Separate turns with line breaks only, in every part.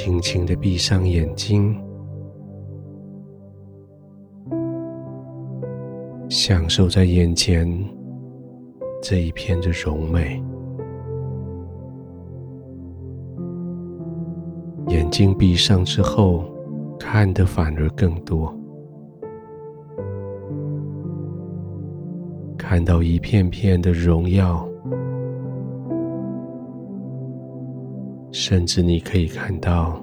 轻轻的闭上眼睛，享受在眼前这一片的荣美。眼睛闭上之后，看的反而更多，看到一片片的荣耀，甚至你可以看到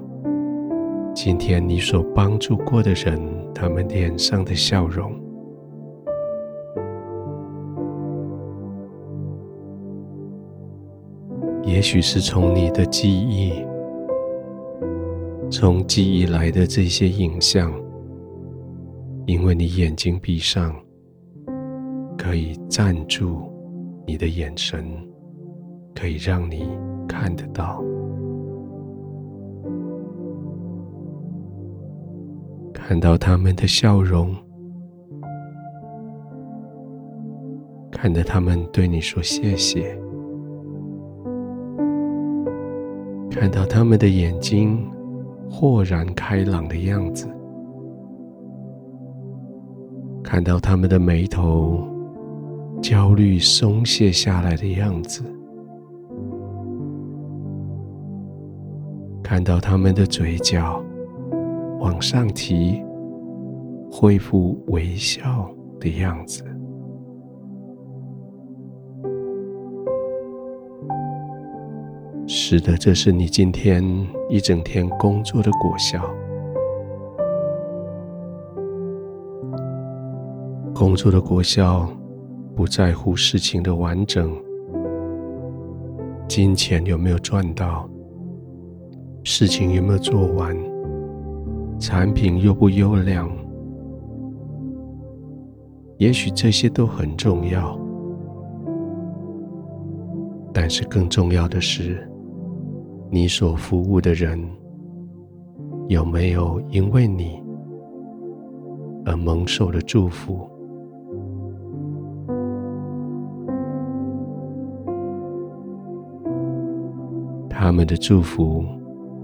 今天你所帮助过的人，他们脸上的笑容，也许是从你的记忆。从记忆来的这些影像，因为你眼睛闭上，可以站住你的眼神，可以让你看得到，看到他们的笑容，看着他们对你说谢谢，看到他们的眼睛。豁然开朗的样子，看到他们的眉头焦虑松懈下来的样子，看到他们的嘴角往上提，恢复微笑的样子。使得，这是你今天一整天工作的果效。工作的果效不在乎事情的完整，金钱有没有赚到，事情有没有做完，产品优不优良。也许这些都很重要，但是更重要的是。你所服务的人有没有因为你而蒙受了祝福？他们的祝福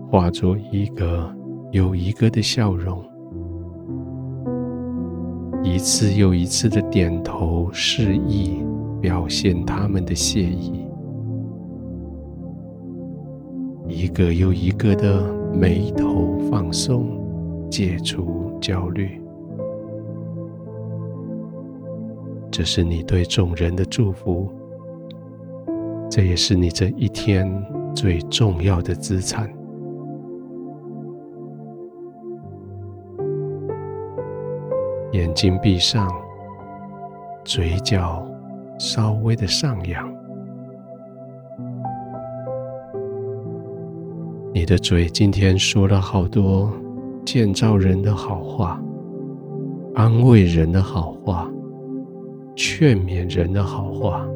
化作一个有一个的笑容，一次又一次的点头示意，表现他们的谢意。一个又一个的眉头放松，解除焦虑。这是你对众人的祝福，这也是你这一天最重要的资产。眼睛闭上，嘴角稍微的上扬。你的嘴今天说了好多建造人的好话，安慰人的好话，劝勉人的好话。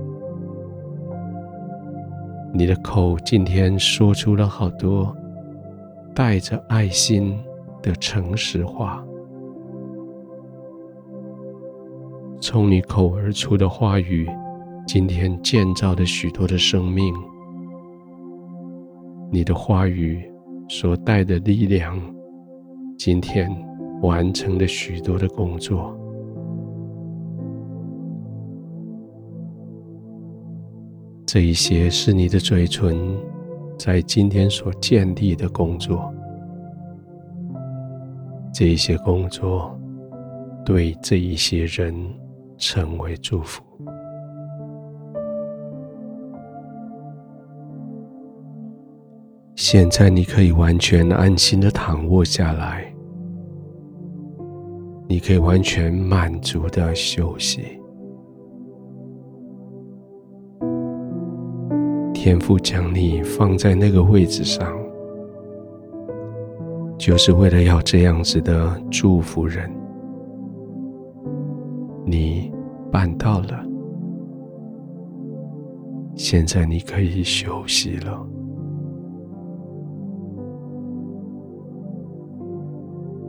你的口今天说出了好多带着爱心的诚实话，从你口而出的话语，今天建造了许多的生命。你的话语所带的力量，今天完成了许多的工作。这一些是你的嘴唇在今天所建立的工作。这一些工作对这一些人成为祝福。现在你可以完全安心的躺卧下来，你可以完全满足的休息。天父将你放在那个位置上，就是为了要这样子的祝福人。办到了，现在你可以休息了。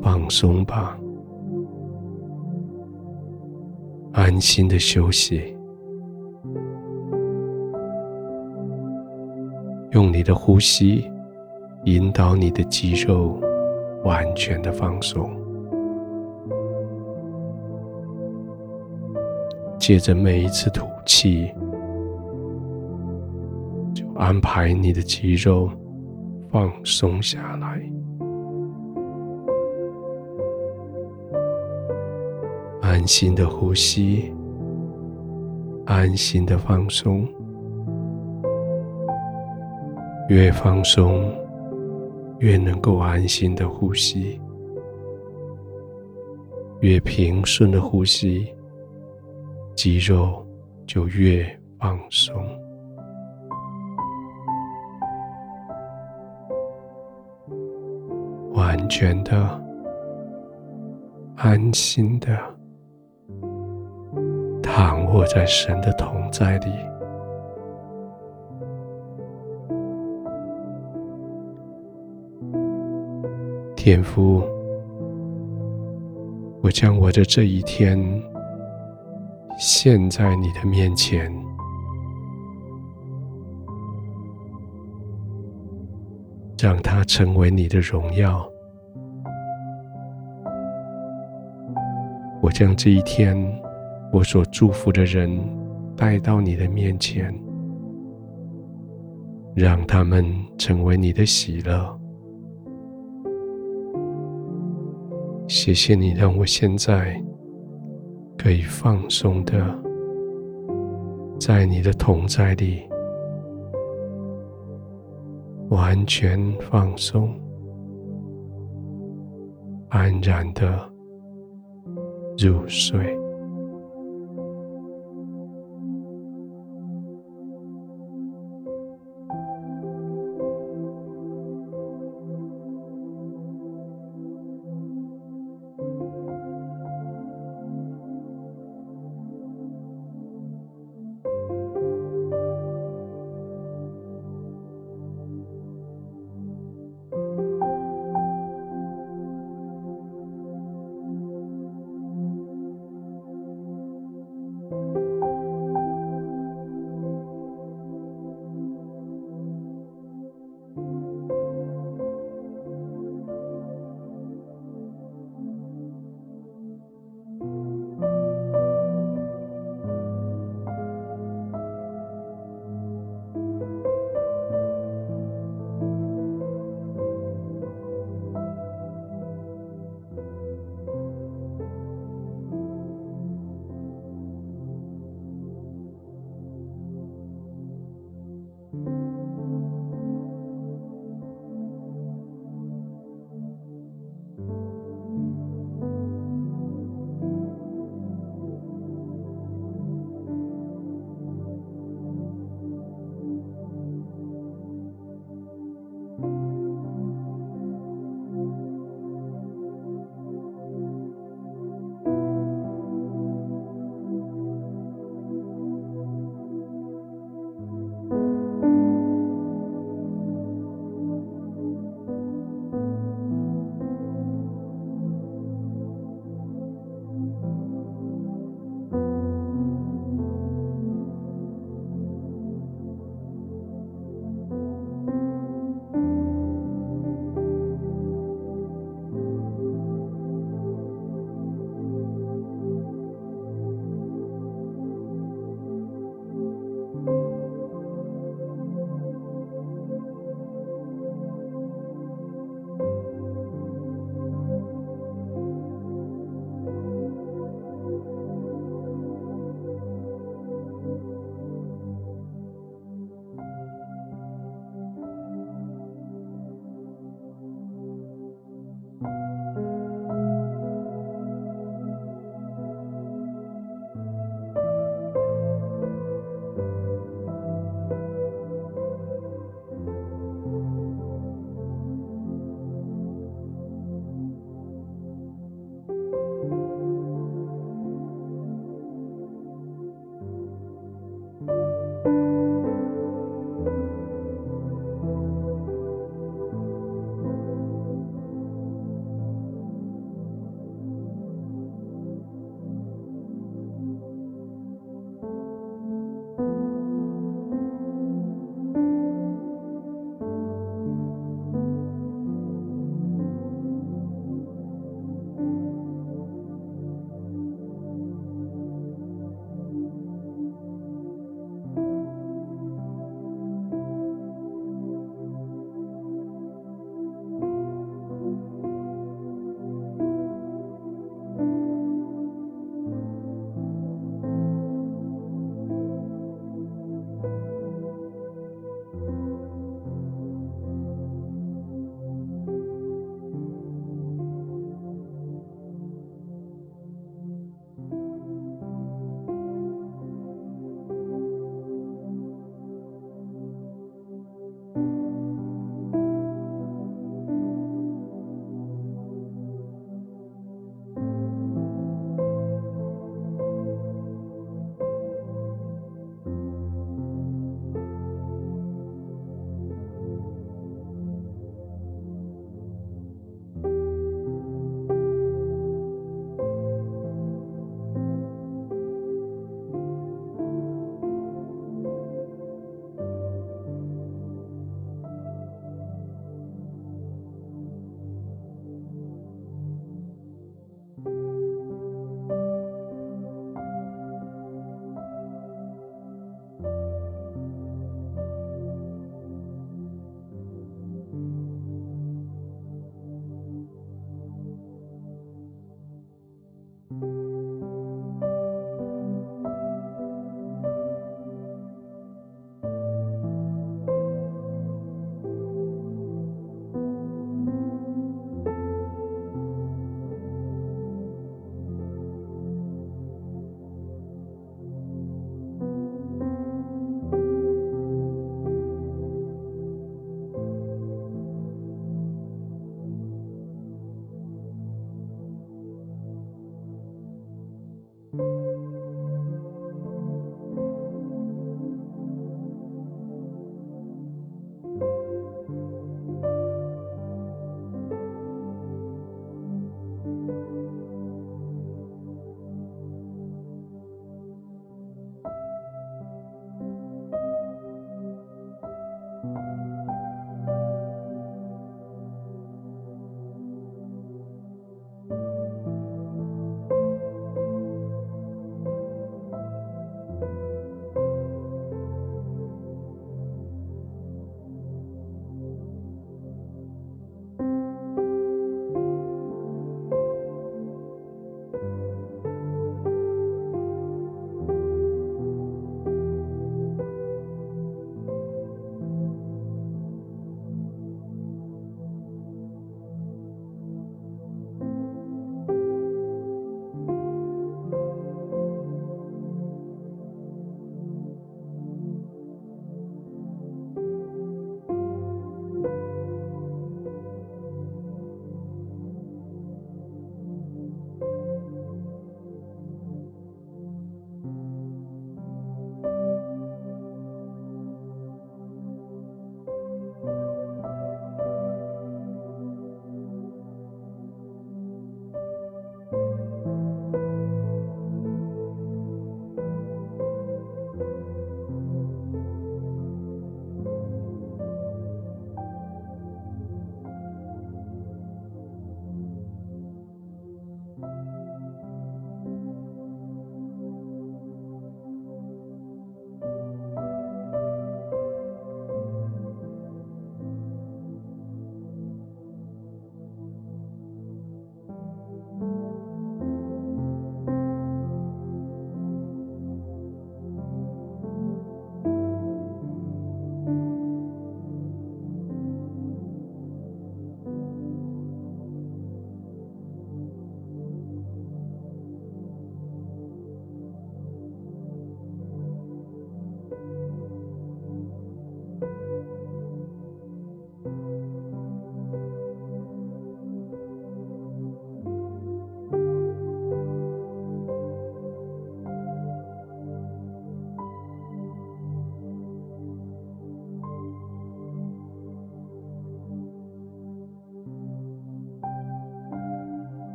放松吧，安心的休息，用你的呼吸引导你的肌肉完全的放松。借着每一次吐气，就安排你的肌肉放松下来，安心的呼吸，安心的放松，越放松，越能够安心的呼吸，越平顺的呼吸。肌肉就越放松，完全的、安心的躺卧在神的同在里。天父，我将我的这一天。现在你的面前，让它成为你的荣耀。我将这一天我所祝福的人带到你的面前，让他们成为你的喜乐。谢谢你让我现在。可以放松的，在你的同在里，完全放松，安然的入睡。